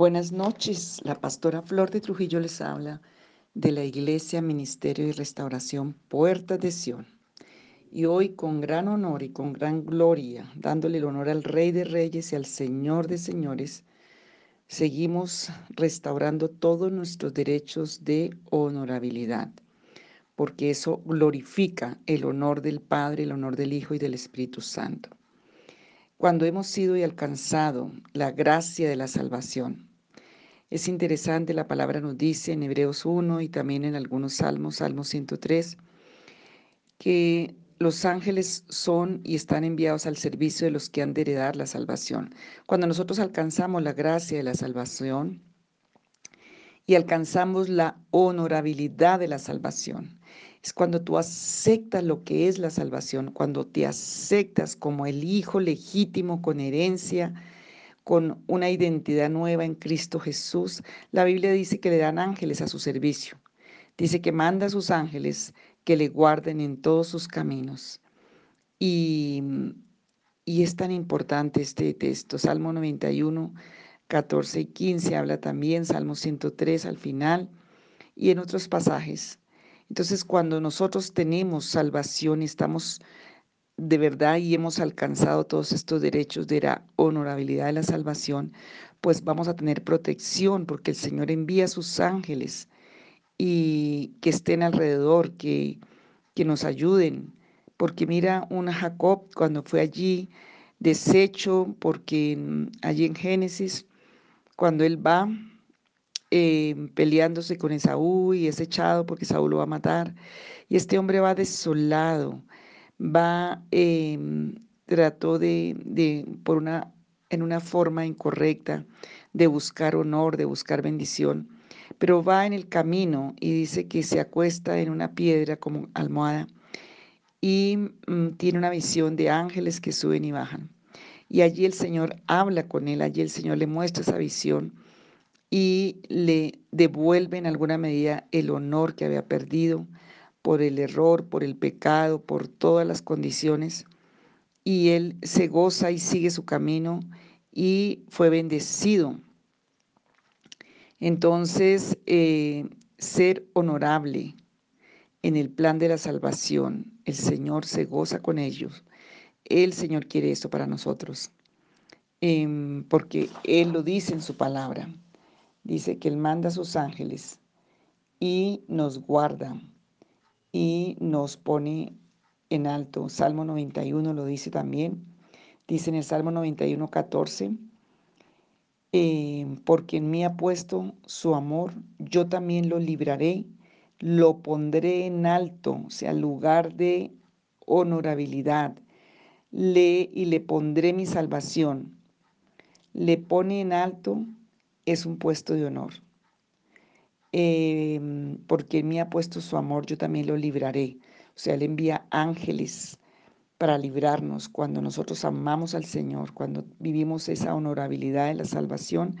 Buenas noches, la pastora Flor de Trujillo les habla de la Iglesia Ministerio y Restauración Puertas de Sion. Y hoy con gran honor y con gran gloria, dándole el honor al Rey de Reyes y al Señor de Señores, seguimos restaurando todos nuestros derechos de honorabilidad, porque eso glorifica el honor del Padre, el honor del Hijo y del Espíritu Santo cuando hemos sido y alcanzado la gracia de la salvación. Es interesante, la palabra nos dice en Hebreos 1 y también en algunos salmos, Salmo 103, que los ángeles son y están enviados al servicio de los que han de heredar la salvación. Cuando nosotros alcanzamos la gracia de la salvación y alcanzamos la honorabilidad de la salvación, es cuando tú aceptas lo que es la salvación, cuando te aceptas como el hijo legítimo con herencia, con una identidad nueva en Cristo Jesús. La Biblia dice que le dan ángeles a su servicio. Dice que manda a sus ángeles que le guarden en todos sus caminos. Y, y es tan importante este texto. Salmo 91, 14 y 15 habla también, Salmo 103 al final y en otros pasajes entonces, cuando nosotros tenemos salvación y estamos de verdad y hemos alcanzado todos estos derechos de la honorabilidad de la salvación, pues vamos a tener protección porque el Señor envía a sus ángeles y que estén alrededor, que, que nos ayuden. Porque mira un Jacob cuando fue allí deshecho, porque allí en Génesis, cuando él va Em, peleándose con Esaú y es echado porque Saúl lo va a matar. Y este hombre va desolado, va, eh, trató de, por una, en una forma incorrecta, de buscar honor, de buscar bendición, pero va en el camino y dice que se acuesta en una piedra como almohada y mm, tiene una visión de ángeles que suben y bajan. Y allí el Señor habla con él, allí el Señor le muestra esa visión y le devuelve en alguna medida el honor que había perdido por el error, por el pecado, por todas las condiciones. Y él se goza y sigue su camino y fue bendecido. Entonces, eh, ser honorable en el plan de la salvación, el Señor se goza con ellos. El Señor quiere esto para nosotros, em, porque Él lo dice en su palabra dice que Él manda a sus ángeles y nos guarda y nos pone en alto. Salmo 91 lo dice también. Dice en el Salmo 91, 14, eh, porque en mí ha puesto su amor, yo también lo libraré, lo pondré en alto, o sea, lugar de honorabilidad, le, y le pondré mi salvación. Le pone en alto es un puesto de honor. Em, porque Él me ha puesto su amor, yo también lo libraré. O sea, Él envía ángeles para librarnos cuando nosotros amamos al Señor, cuando vivimos esa honorabilidad de la salvación.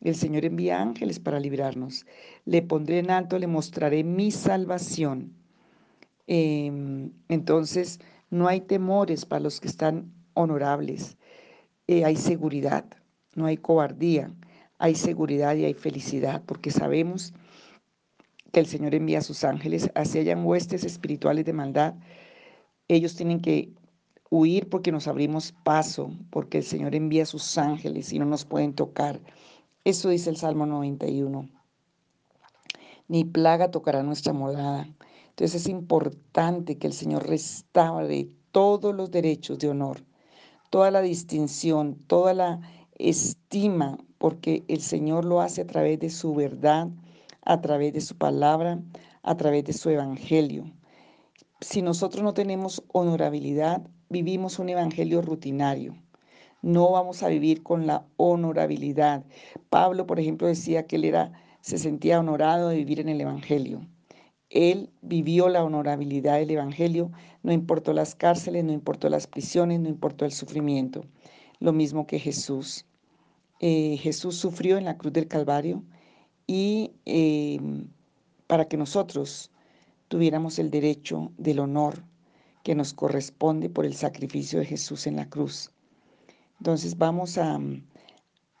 El Señor envía ángeles para librarnos. Le pondré en alto, le mostraré mi salvación. Em, entonces, no hay temores para los que están honorables. Eh, hay seguridad, no hay cobardía hay seguridad y hay felicidad, porque sabemos que el Señor envía a sus ángeles, así hayan huestes espirituales de maldad, ellos tienen que huir porque nos abrimos paso, porque el Señor envía a sus ángeles y no nos pueden tocar. Eso dice el Salmo 91. Ni plaga tocará nuestra morada. Entonces es importante que el Señor restaure todos los derechos de honor, toda la distinción, toda la estima porque el Señor lo hace a través de su verdad, a través de su palabra, a través de su evangelio. Si nosotros no tenemos honorabilidad, vivimos un evangelio rutinario. No vamos a vivir con la honorabilidad. Pablo, por ejemplo, decía que él era, se sentía honorado de vivir en el evangelio. Él vivió la honorabilidad del evangelio, no importó las cárceles, no importó las prisiones, no importó el sufrimiento. Lo mismo que Jesús. Eh, Jesús sufrió en la cruz del Calvario y em, para que nosotros tuviéramos el derecho del honor que nos corresponde por el sacrificio de Jesús en la cruz. Entonces vamos a,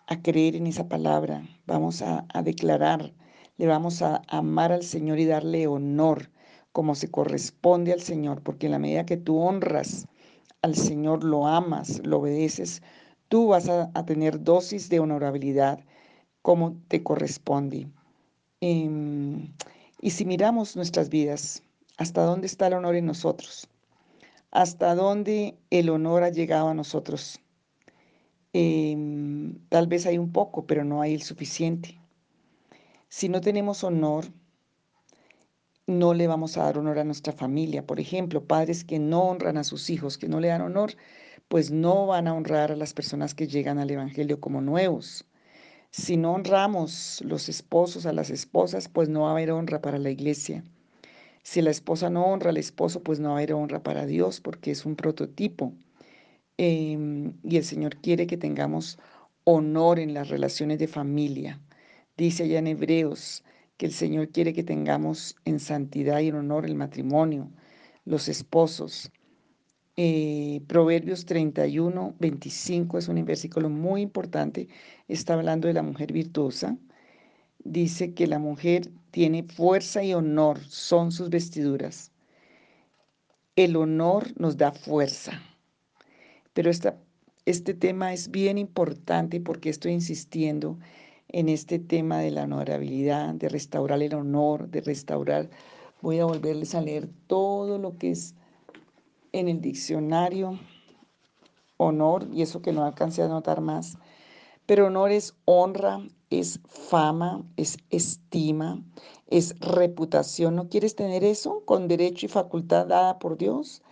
a creer en esa palabra, vamos a declarar, le vamos a amar al Señor y darle honor como se corresponde al Señor, porque en la medida que tú honras al Señor, lo amas, lo obedeces, tú vas a, tener dosis de honorabilidad como te corresponde. Em, y si miramos nuestras vidas, ¿hasta dónde está el honor en nosotros? ¿Hasta dónde el honor ha llegado a nosotros? Em, tal vez hay un poco, pero no hay el suficiente. Si no tenemos honor, no le vamos a dar honor a nuestra familia. Por ejemplo, padres que no honran a sus hijos, que no le dan honor, pues no van a honrar a las personas que llegan al Evangelio como nuevos. Si no honramos los esposos a las esposas, pues no va a haber honra para la iglesia. Si la esposa no honra al esposo, pues no va a haber honra para Dios, porque es un prototipo. Em, y el Señor quiere que tengamos honor en las relaciones de familia. Dice allá en Hebreos, que el Señor quiere que tengamos en santidad y en honor el matrimonio, los esposos. Eh, Proverbios 31, 25 es un versículo muy importante. Está hablando de la mujer virtuosa. Dice que la mujer tiene fuerza y honor, son sus vestiduras. El honor nos da fuerza. Pero esta, este tema es bien importante porque estoy insistiendo en este tema de la honorabilidad, de restaurar el honor, de restaurar. Voy a volverles a leer todo lo que es en el diccionario honor, y eso que no alcancé a notar más. Pero honor es honra, es fama, es estima, es reputación. ¿No quieres tener eso con derecho y facultad dada por Dios?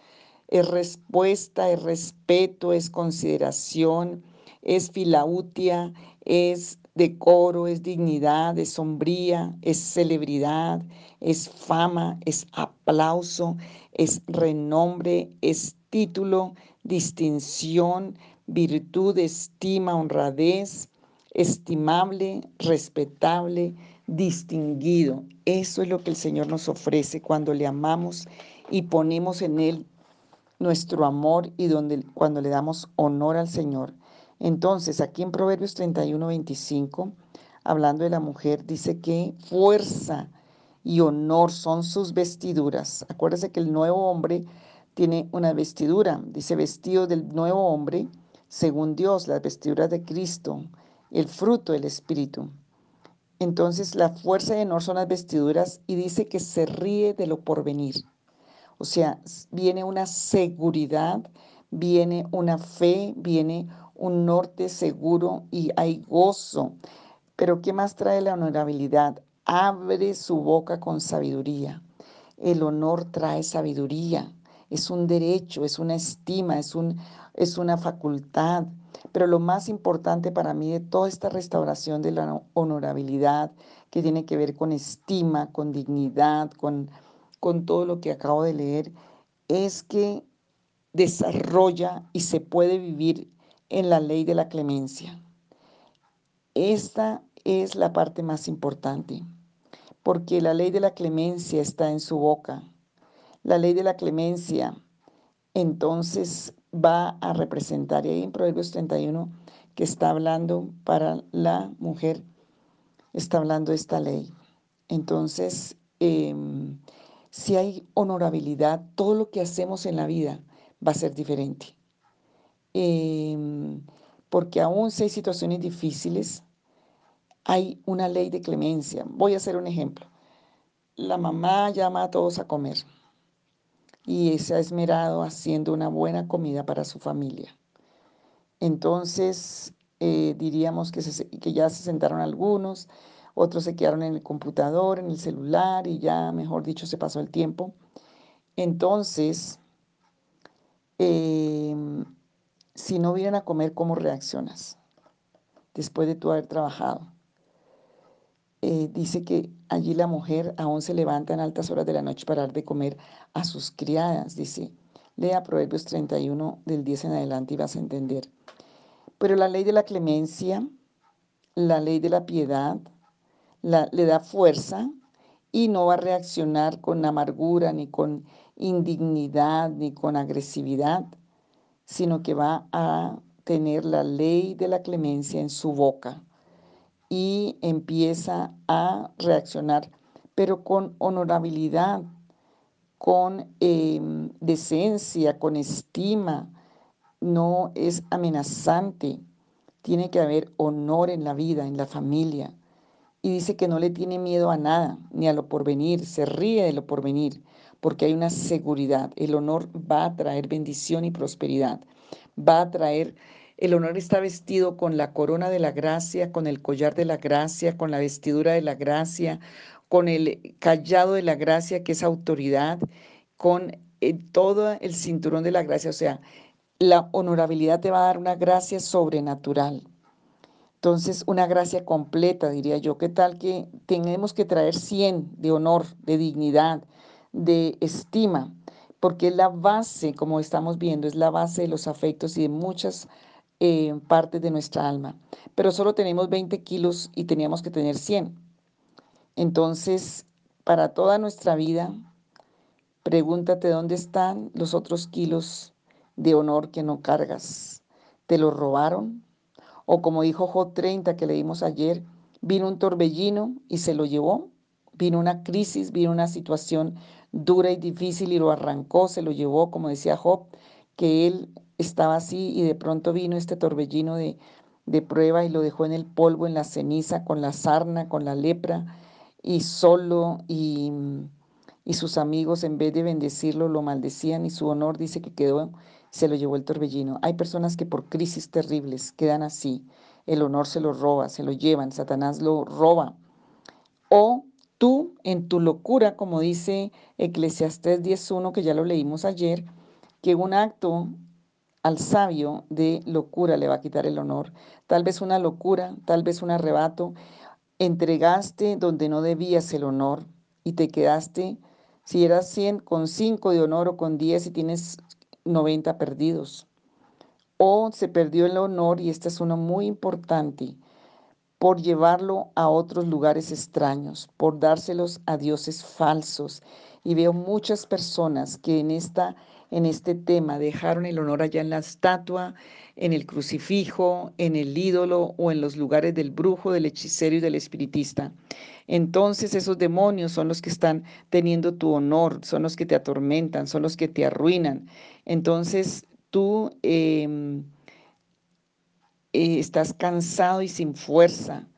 Es respuesta, es respeto, es consideración, es filautia, es decoro, es dignidad, es sombría, es celebridad, es fama, es aplauso, es renombre, es título, distinción, virtud, estima, honradez, estimable, respetable, distinguido. Eso es lo que el Señor nos ofrece cuando le amamos y ponemos en Él nuestro amor y donde, cuando le damos honor al Señor. Entonces, aquí en Proverbios 31, 25, hablando de la mujer, dice que fuerza y honor son sus vestiduras. Acuérdese que el nuevo hombre tiene una vestidura, dice vestido del nuevo hombre, según Dios, las vestiduras de Cristo, el fruto del Espíritu. Entonces, la fuerza y honor son las vestiduras y dice que se ríe de lo porvenir. O sea, viene una seguridad, viene una fe, viene un norte seguro y hay gozo. Pero ¿qué más trae la honorabilidad? Abre su boca con sabiduría. El honor trae sabiduría. Es un derecho, es una estima, es, un, es una facultad. Pero lo más importante para mí de toda esta restauración de la honorabilidad, que tiene que ver con estima, con dignidad, con, con todo lo que acabo de leer, es que desarrolla y se puede vivir en la ley de la clemencia. Esta es la parte más importante, porque la ley de la clemencia está en su boca. La ley de la clemencia entonces va a representar, y ahí en Proverbios 31 que está hablando para la mujer, está hablando esta ley. Entonces, em, si hay honorabilidad, todo lo que hacemos en la vida va a ser diferente. Em, porque aún si hay situaciones difíciles, hay una ley de clemencia. Voy a hacer un ejemplo. La mamá llama a todos a comer y se ha esmerado haciendo una buena comida para su familia. Entonces, eh, diríamos que, ya se sentaron algunos, otros se quedaron en el computador, en el celular y ya, mejor dicho, se pasó el tiempo. Entonces, eh, si no vienen a comer, ¿cómo reaccionas? Después de tú haber trabajado. Eh, dice que allí la mujer aún se levanta en altas horas de la noche para dar de comer a sus criadas, dice. Lea Proverbios 31 del 10 en adelante y vas a entender. Pero la ley de la clemencia, la ley de la piedad, le da fuerza y no va a reaccionar con amargura, ni con indignidad, ni con agresividad, sino que va a tener la ley de la clemencia en su boca y empieza a reaccionar, pero con honorabilidad, con em, decencia, con estima, no es amenazante. Tiene que haber honor en la vida, en la familia. Y dice que no le tiene miedo a nada, ni a lo porvenir, se ríe de lo porvenir, porque hay una seguridad. El honor va a traer bendición y prosperidad. Va a traer, el honor está vestido con la corona de la gracia, con el collar de la gracia, con la vestidura de la gracia, con el callado de la gracia, que es autoridad, con eh, todo el cinturón de la gracia. O sea, la honorabilidad te va a dar una gracia sobrenatural. Entonces, una gracia completa, diría yo. ¿Qué tal que tenemos que traer 100 de honor, de dignidad, de estima? Porque es la base, como estamos viendo, es la base de los afectos y de muchas eh, partes de nuestra alma. Pero solo tenemos 20 kilos y teníamos que tener 100. Entonces, para toda nuestra vida, pregúntate dónde están los otros kilos de honor que no cargas. ¿Te lo robaron? O como dijo Job 30 que leímos ayer, vino un torbellino y se lo llevó. Vino una crisis, vino una situación dura y difícil y lo arrancó, se lo llevó, como decía Job, que él estaba así y de pronto vino este torbellino de, de prueba y lo dejó en el polvo, en la ceniza, con la sarna, con la lepra y solo y, y sus amigos en vez de bendecirlo lo maldecían y su honor dice que quedó se lo llevó el torbellino. Hay personas que por crisis terribles quedan así. El honor se lo roba, se lo llevan, Satanás lo roba. O tú en tu locura, como dice Eclesiastés 10.1, que ya lo leímos ayer, que un acto al sabio de locura le va a quitar el honor. Tal vez una locura, tal vez un arrebato. Entregaste donde no debías el honor y te quedaste, si eras 100 con 5 de honor o con 10 y tienes 90 perdidos. O se perdió el honor, y este es uno muy importante, por llevarlo a otros lugares extraños, por dárselos a dioses falsos. Y veo muchas personas que en, esta, en este tema dejaron el honor allá en la estatua, en el crucifijo, en el ídolo o en los lugares del brujo, del hechicero y del espiritista. Entonces esos demonios son los que están teniendo tu honor, son los que te atormentan, son los que te arruinan. Entonces tú em, eh, estás cansado y sin fuerza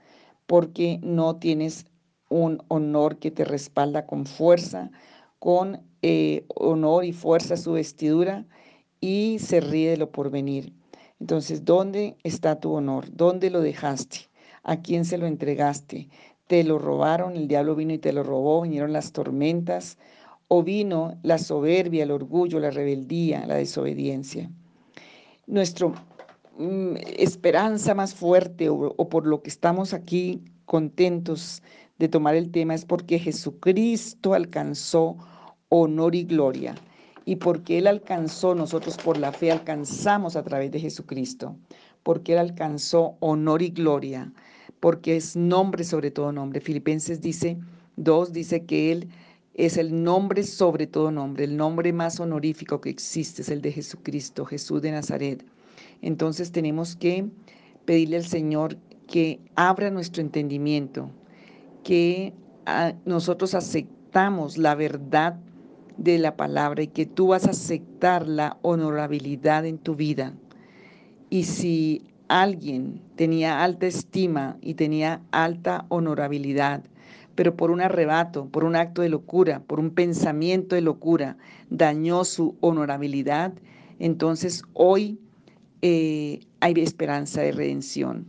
porque no tienes un honor que te respalda con fuerza, con eh, honor y fuerza su vestidura y se ríe de lo porvenir. Entonces, ¿dónde está tu honor? ¿Dónde lo dejaste? ¿A quién se lo entregaste? ¿Te lo robaron? ¿El diablo vino y te lo robó? ¿Vinieron las tormentas? ¿O vino la soberbia, el orgullo, la rebeldía, la desobediencia? Nuestra mm, esperanza más fuerte o, o por lo que estamos aquí contentos de tomar el tema es porque Jesucristo alcanzó honor y gloria y porque Él alcanzó, nosotros por la fe alcanzamos a través de Jesucristo, porque Él alcanzó honor y gloria, porque es nombre sobre todo nombre. Filipenses dice, 2 dice que Él es el nombre sobre todo nombre, el nombre más honorífico que existe es el de Jesucristo, Jesús de Nazaret. Entonces tenemos que pedirle al Señor que abra nuestro entendimiento, que ah, nosotros aceptamos la verdad de la palabra y que tú vas a aceptar la honorabilidad en tu vida. Y si alguien tenía alta estima y tenía alta honorabilidad, pero por un arrebato, por un acto de locura, por un pensamiento de locura, dañó su honorabilidad, entonces hoy eh, hay esperanza de redención,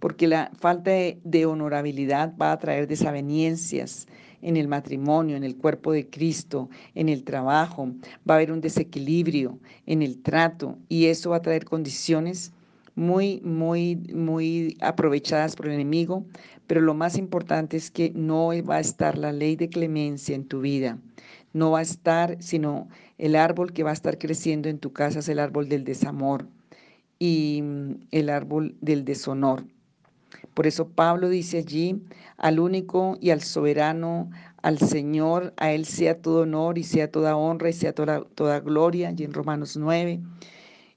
porque la falta de, de honorabilidad va a traer desavenencias, en el matrimonio, en el cuerpo de Cristo, en el trabajo, va a haber un desequilibrio en el trato y eso va a traer condiciones muy, muy, muy aprovechadas por el enemigo, pero lo más importante es que no va a estar la ley de clemencia en tu vida, no va a estar, sino el árbol que va a estar creciendo en tu casa es el árbol del desamor y mm, el árbol del deshonor. Por eso Pablo dice allí, al único y al soberano, al Señor, a Él sea todo honor y sea toda honra y sea toda, toda gloria, y en Romanos 9.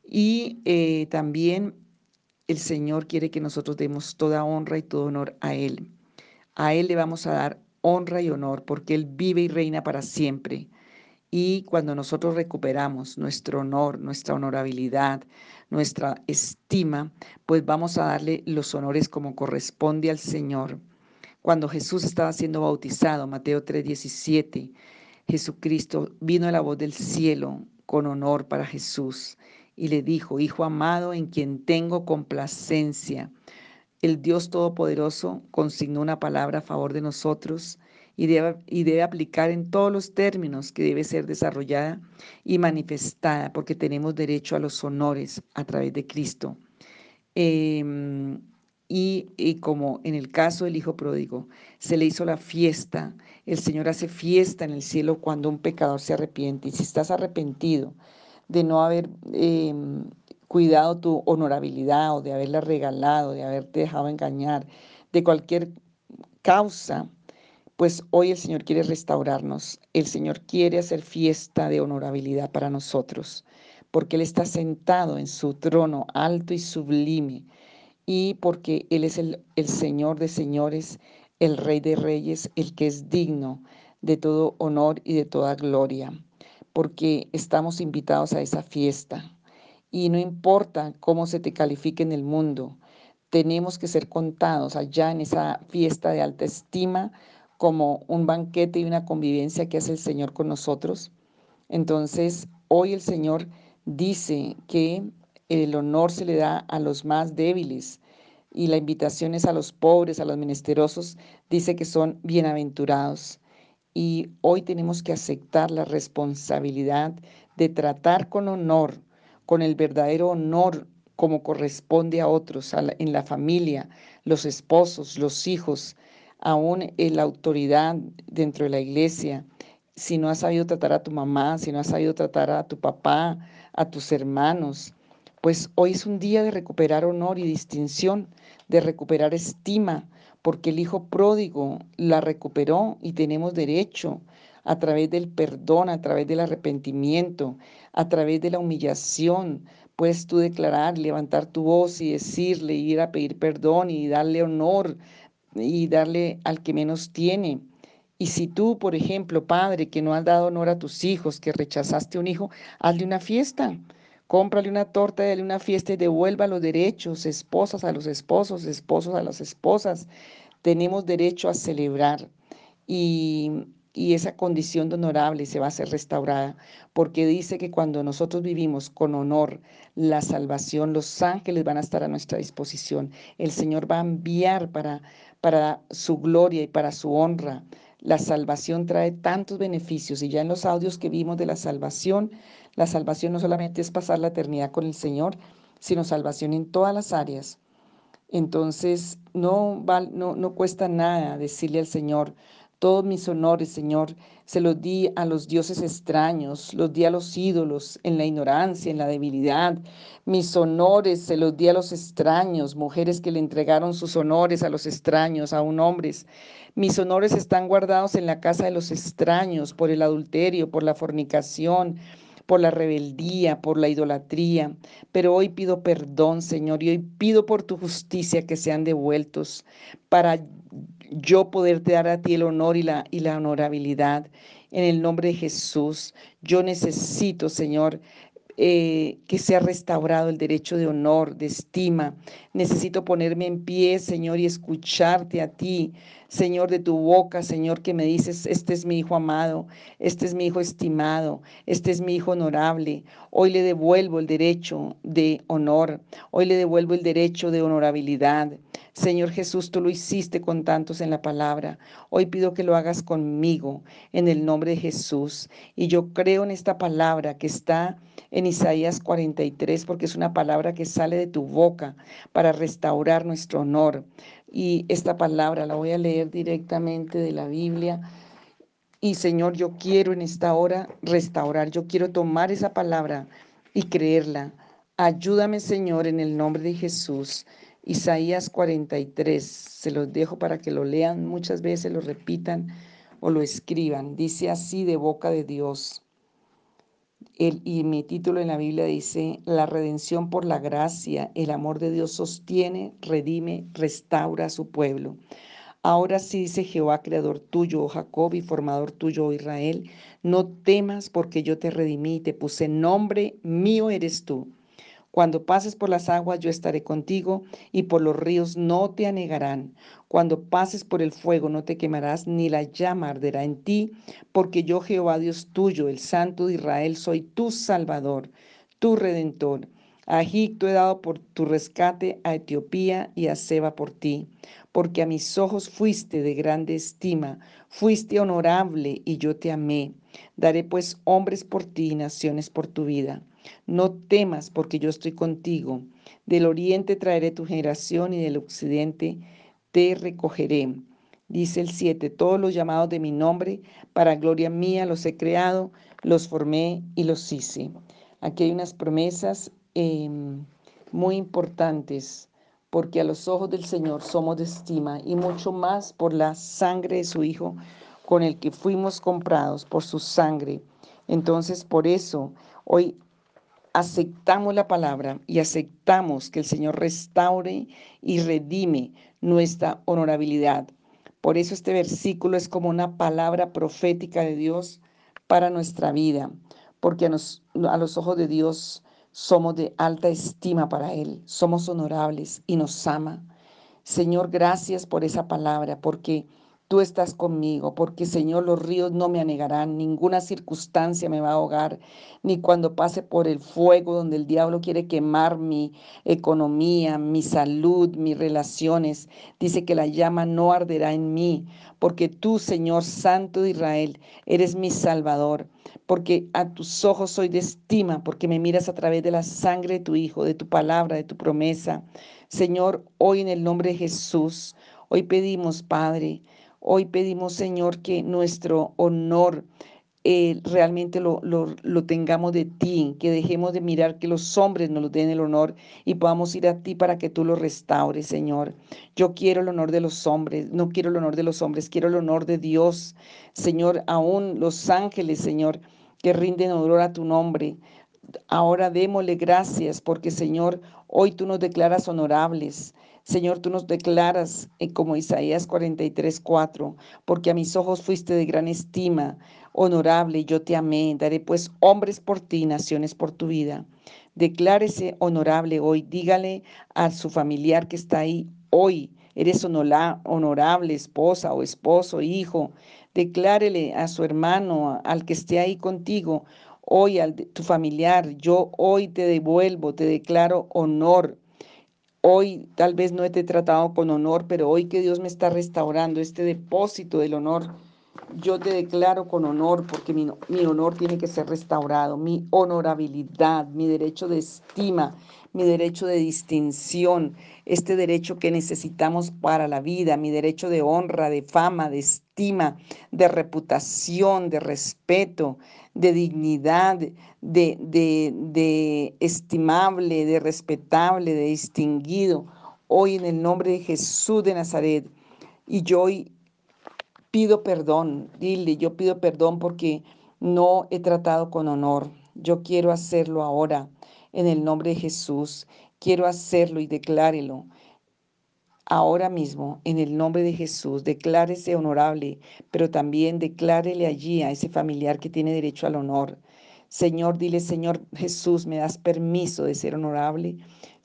Y eh, también el Señor quiere que nosotros demos toda honra y todo honor a Él. A Él le vamos a dar honra y honor porque Él vive y reina para siempre. Y cuando nosotros recuperamos nuestro honor, nuestra honorabilidad, nuestra estima, pues vamos a darle los honores como corresponde al Señor. Cuando Jesús estaba siendo bautizado, Mateo 3:17, Jesucristo vino a la voz del cielo con honor para Jesús y le dijo, Hijo amado en quien tengo complacencia. El Dios Todopoderoso consignó una palabra a favor de nosotros y debe, aplicar en todos los términos que debe ser desarrollada y manifestada, porque tenemos derecho a los honores a través de Cristo. Em, y, y, como en el caso del Hijo Pródigo, se le hizo la fiesta, el Señor hace fiesta en el cielo cuando un pecador se arrepiente. Y si estás arrepentido de no haber em, cuidado tu honorabilidad o de haberla regalado, de haberte dejado engañar, de cualquier causa, pues hoy el Señor quiere restaurarnos, el Señor quiere hacer fiesta de honorabilidad para nosotros, porque Él está sentado en su trono alto y sublime, y porque Él es el, Señor de señores, el Rey de reyes, el que es digno de todo honor y de toda gloria, porque estamos invitados a esa fiesta. Y no importa cómo se te califique en el mundo, tenemos que ser contados allá en esa fiesta de alta estima como un banquete y una convivencia que hace el Señor con nosotros. Entonces, hoy el Señor dice que el honor se le da a los más débiles y la invitación es a los pobres, a los menesterosos, dice que son bienaventurados. Y hoy tenemos que aceptar la responsabilidad de tratar con honor, con el verdadero honor como corresponde a otros, en la familia, los esposos, los hijos, aún la autoridad dentro de la iglesia, si no has sabido tratar a tu mamá, si no has sabido tratar a tu papá, a tus hermanos, pues hoy es un día de recuperar honor y distinción, de recuperar estima, porque el Hijo pródigo la recuperó y tenemos derecho a través del perdón, a través del arrepentimiento, a través de la humillación. Puedes tú declarar, levantar tu voz y decirle, ir a pedir perdón y darle honor y darle al que menos tiene. Y si tú, por ejemplo, padre, que no has dado honor a tus hijos, que rechazaste un hijo, hazle una fiesta. Cómprale una torta, dale una fiesta y devuelva los derechos, esposas a los esposos, esposos a las esposas. Tenemos derecho a celebrar. Y y esa condición de honorable se va a ser restaurada, porque dice que cuando nosotros vivimos con honor la salvación, los ángeles van a estar a nuestra disposición. El Señor va a enviar para, para su gloria y para su honra. La salvación trae tantos beneficios y ya en los audios que vimos de la salvación, la salvación no solamente es pasar la eternidad con el Señor, sino salvación en todas las áreas. Entonces, no, no, no cuesta nada decirle al Señor, todos mis honores, Señor, se los di a los dioses extraños, los di a los ídolos en la ignorancia, en la debilidad. Mis honores se los di a los extraños, mujeres que le entregaron sus honores a los extraños, a un hombres. Mis honores están guardados en la casa de los extraños por el adulterio, por la fornicación, por la rebeldía, por la idolatría. Pero hoy pido perdón, Señor, y hoy pido por tu justicia que sean devueltos para yo poderte dar a ti el honor y la, y la honorabilidad. En el nombre de Jesús, yo necesito, Señor, eh, que sea restaurado el derecho de honor, de estima. Necesito ponerme en pie, Señor, y escucharte a ti, Señor, de tu boca, Señor, que me dices, este es mi hijo amado, este es mi hijo estimado, este es mi hijo honorable. Hoy le devuelvo el derecho de honor, hoy le devuelvo el derecho de honorabilidad. Señor Jesús, tú lo hiciste con tantos en la palabra. Hoy pido que lo hagas conmigo en el nombre de Jesús. Y yo creo en esta palabra que está en Isaías 43, porque es una palabra que sale de tu boca para restaurar nuestro honor. Y esta palabra la voy a leer directamente de la Biblia. Y Señor, yo quiero en esta hora restaurar, yo quiero tomar esa palabra y creerla. Ayúdame, Señor, en el nombre de Jesús. Isaías 43, se los dejo para que lo lean muchas veces, lo repitan o lo escriban. Dice así de boca de Dios. Y mi título en la Biblia dice, la redención por la gracia, el amor de Dios sostiene, redime, restaura a su pueblo. Ahora sí dice Jehová, creador tuyo, oh Jacob, y formador tuyo, oh Israel, no temas porque yo te redimí te puse nombre, mío eres tú. Cuando pases por las aguas yo estaré contigo y por los ríos no te anegarán. Cuando pases por el fuego no te quemarás ni la llama arderá en ti, porque yo Jehová Dios tuyo, el Santo de Israel, soy tu Salvador, tu Redentor. A Egipto he dado por tu rescate, a Etiopía y a Seba por ti, porque a mis ojos fuiste de grande estima, fuiste honorable y yo te amé. Daré pues hombres por ti y naciones por tu vida. No temas, porque yo estoy contigo. Del oriente traeré tu generación y del occidente te recogeré. Dice el 7, todos los llamados de mi nombre, para gloria mía los he creado, los formé y los hice. Aquí hay unas promesas em, muy importantes, porque a los ojos del Señor somos de estima y mucho más por la sangre de su Hijo, con el que fuimos comprados por su sangre. Entonces, por eso, hoy aceptamos la palabra y aceptamos que el Señor restaure y redime nuestra honorabilidad. Por eso este versículo es como una palabra profética de Dios para nuestra vida, porque a, a los ojos de Dios somos de alta estima para Él, somos honorables y nos ama. Señor, gracias por esa palabra, porque Tú estás conmigo, porque Señor, los ríos no me anegarán, ninguna circunstancia me va a ahogar, ni cuando pase por el fuego donde el diablo quiere quemar mi economía, mi salud, mis relaciones. Dice que la llama no arderá en mí, porque tú, Señor Santo de Israel, eres mi Salvador, porque a tus ojos soy de estima, porque me miras a través de la sangre de tu Hijo, de tu palabra, de tu promesa. Señor, hoy en el nombre de Jesús, hoy pedimos, Padre, Hoy pedimos, Señor, que nuestro honor eh, realmente lo, lo, tengamos de ti, que dejemos de mirar que los hombres nos den el honor y podamos ir a ti para que tú lo restaures, Señor. Yo quiero el honor de los hombres, no quiero el honor de los hombres, quiero el honor de Dios, Señor, aún los ángeles, Señor, que rinden honor a tu nombre. Ahora démosle gracias porque, Señor, hoy tú nos declaras honorables. Señor, tú nos declaras eh, como Isaías 43, 4, porque a mis ojos fuiste de gran estima, honorable, yo te amé. Daré pues hombres por ti, naciones por tu vida. Declárese honorable hoy. Dígale a su familiar que está ahí hoy. Eres honorable, esposa o esposo, hijo. Declárele a su hermano, al que esté ahí contigo, hoy al tu familiar, yo hoy te devuelvo, te declaro honor. Hoy tal vez no te he tratado con honor, pero hoy que Dios me está restaurando este depósito del honor, yo te declaro con honor, porque mi, mi, honor tiene que ser restaurado, mi honorabilidad, mi derecho de estima, mi derecho de distinción, este derecho que necesitamos para la vida, mi derecho de honra, de fama, de estima, de reputación, de respeto, de dignidad, de, de, estimable, de respetable, de distinguido, hoy en el nombre de Jesús de Nazaret. Y yo hoy pido perdón, dile, yo pido perdón porque no he tratado con honor. Yo quiero hacerlo ahora en el nombre de Jesús. Quiero hacerlo y declárelo ahora mismo, en el nombre de Jesús, declárese honorable, pero también declárele allí a ese familiar que tiene derecho al honor. Señor, dile, Señor Jesús, ¿me das permiso de ser honorable?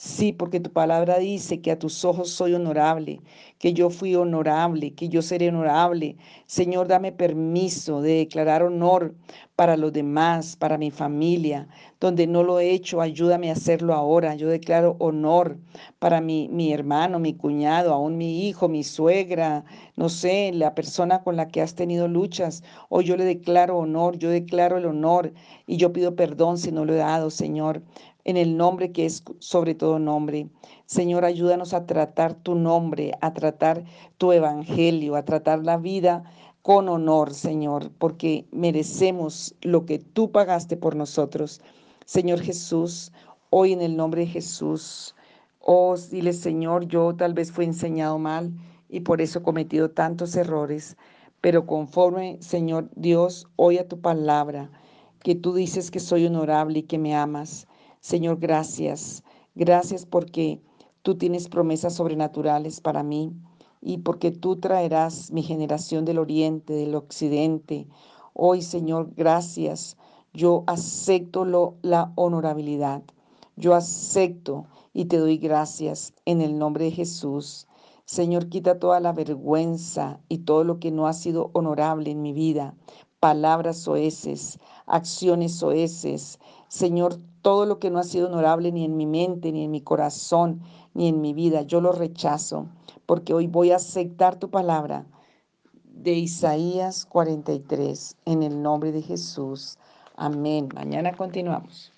Sí, porque tu palabra dice que a tus ojos soy honorable, que yo fui honorable, que yo seré honorable. Señor, dame permiso de declarar honor para los demás, para mi familia. Donde no lo he hecho, ayúdame a hacerlo ahora. Yo declaro honor para mi, mi hermano, mi cuñado, aún mi hijo, mi suegra, no sé, la persona con la que has tenido luchas. Hoy yo le declaro honor, yo declaro el honor y yo pido perdón si no lo he dado, Señor en el nombre que es sobre todo nombre. Señor, ayúdanos a tratar tu nombre, a tratar tu evangelio, a tratar la vida con honor, Señor, porque merecemos lo que tú pagaste por nosotros. Señor Jesús, hoy en el nombre de Jesús, oh, dile, Señor, yo tal vez fui enseñado mal y por eso he cometido tantos errores, pero conforme, Señor Dios, hoy a tu palabra, que tú dices que soy honorable y que me amas. Señor, gracias. Gracias porque tú tienes promesas sobrenaturales para mí y porque tú traerás mi generación del oriente, del occidente. Hoy, Señor, gracias. Yo acepto lo, la honorabilidad. Yo acepto y te doy gracias en el nombre de Jesús. Señor, quita toda la vergüenza y todo lo que no ha sido honorable en mi vida, palabras soeces, acciones soeces. Señor, todo lo que no ha sido honorable ni en mi mente, ni en mi corazón, ni en mi vida, yo lo rechazo, porque hoy voy a aceptar tu palabra de Isaías 43, en el nombre de Jesús. Amén. Mañana continuamos.